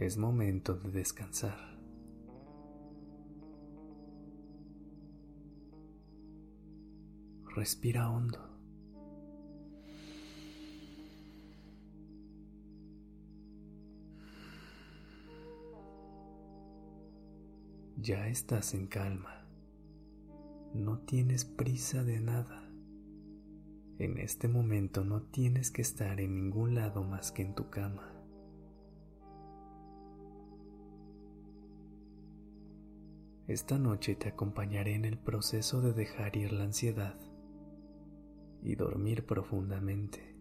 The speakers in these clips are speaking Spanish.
Es momento de descansar. Respira hondo. Ya estás en calma. No tienes prisa de nada. En este momento no tienes que estar en ningún lado más que en tu cama. Esta noche te acompañaré en el proceso de dejar ir la ansiedad y dormir profundamente.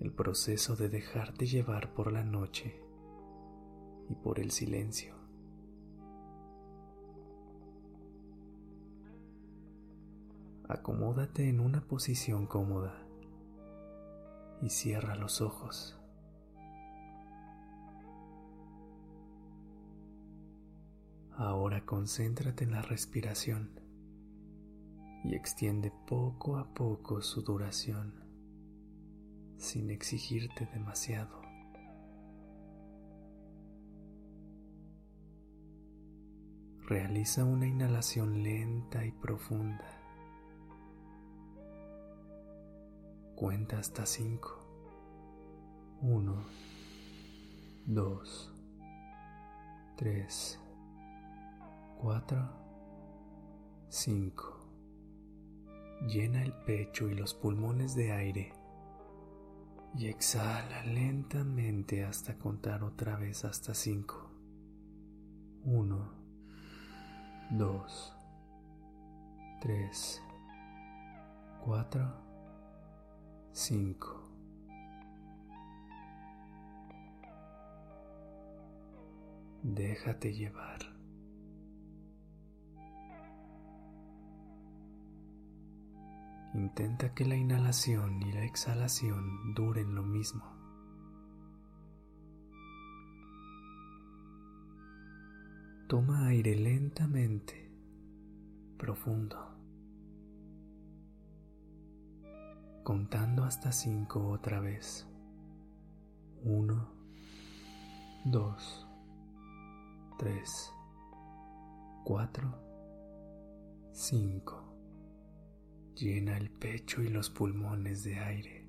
El proceso de dejarte llevar por la noche y por el silencio. Acomódate en una posición cómoda y cierra los ojos. Ahora concéntrate en la respiración y extiende poco a poco su duración sin exigirte demasiado. Realiza una inhalación lenta y profunda. Cuenta hasta 5. 1, 2, 3, 4, 5. Llena el pecho y los pulmones de aire y exhala lentamente hasta contar otra vez hasta 5. 1, 2, 3, 4, 5. Déjate llevar. Intenta que la inhalación y la exhalación duren lo mismo. Toma aire lentamente, profundo, contando hasta cinco otra vez. Uno, dos, tres, cuatro, cinco. Llena el pecho y los pulmones de aire.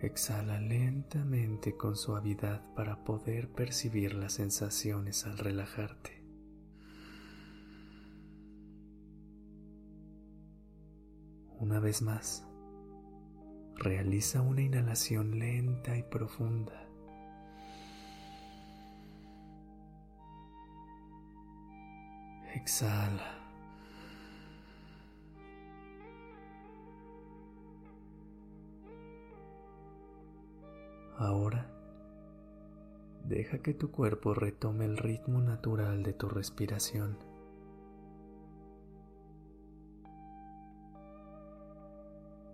Exhala lentamente con suavidad para poder percibir las sensaciones al relajarte. Una vez más, realiza una inhalación lenta y profunda. Exhala. Ahora, deja que tu cuerpo retome el ritmo natural de tu respiración.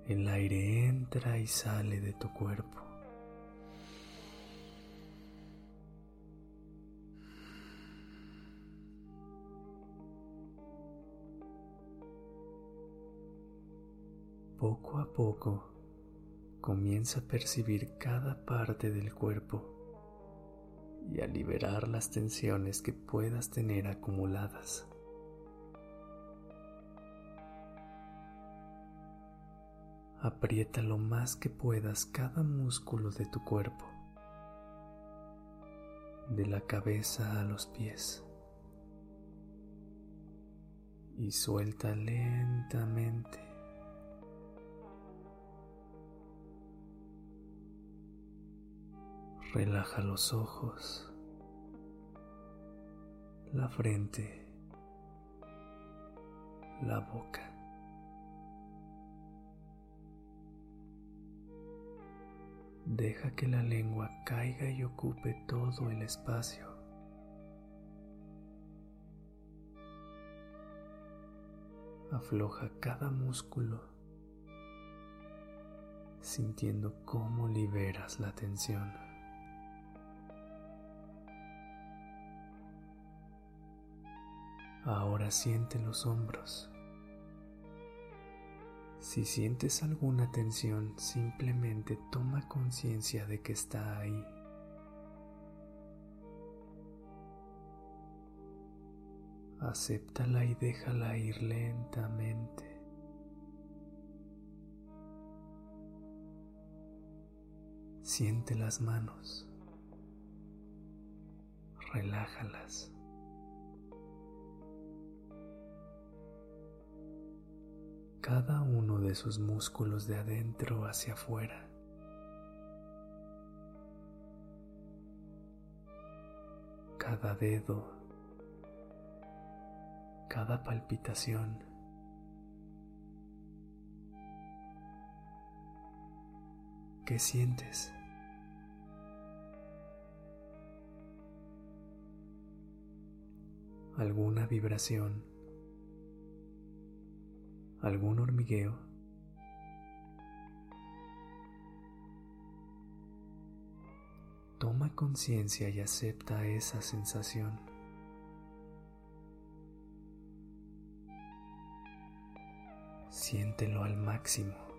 El aire entra y sale de tu cuerpo. Poco a poco comienza a percibir cada parte del cuerpo y a liberar las tensiones que puedas tener acumuladas. Aprieta lo más que puedas cada músculo de tu cuerpo, de la cabeza a los pies, y suelta lentamente. Relaja los ojos, la frente, la boca. Deja que la lengua caiga y ocupe todo el espacio. Afloja cada músculo, sintiendo cómo liberas la tensión. Ahora siente los hombros. Si sientes alguna tensión, simplemente toma conciencia de que está ahí. Acéptala y déjala ir lentamente. Siente las manos. Relájalas. Cada uno de sus músculos de adentro hacia afuera. Cada dedo, cada palpitación. ¿Qué sientes? ¿Alguna vibración? Algún hormigueo. Toma conciencia y acepta esa sensación. Siéntelo al máximo.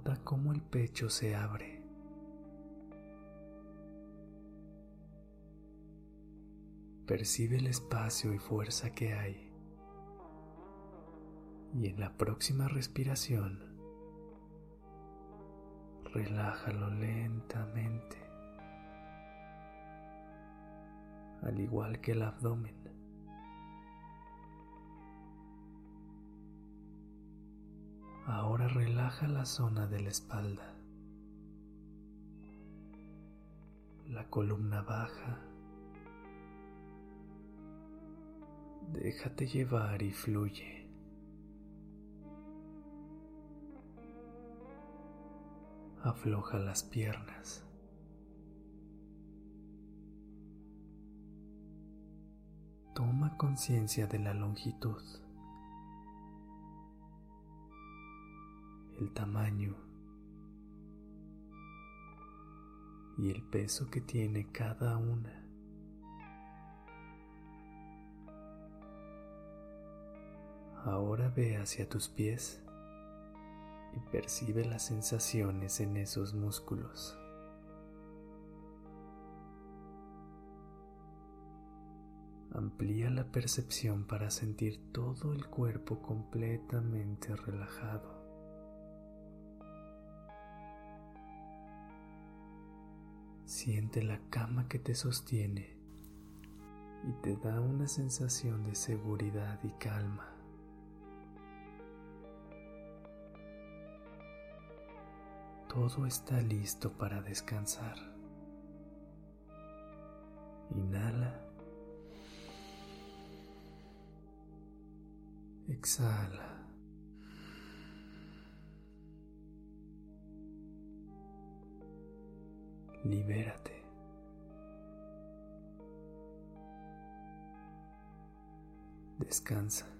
Nota cómo el pecho se abre. Percibe el espacio y fuerza que hay. Y en la próxima respiración, relájalo lentamente, al igual que el abdomen. Relaja la zona de la espalda, la columna baja. Déjate llevar y fluye. Afloja las piernas. Toma conciencia de la longitud. El tamaño y el peso que tiene cada una. Ahora ve hacia tus pies y percibe las sensaciones en esos músculos. Amplía la percepción para sentir todo el cuerpo completamente relajado. Siente la cama que te sostiene y te da una sensación de seguridad y calma. Todo está listo para descansar. Inhala. Exhala. Libérate. Descansa.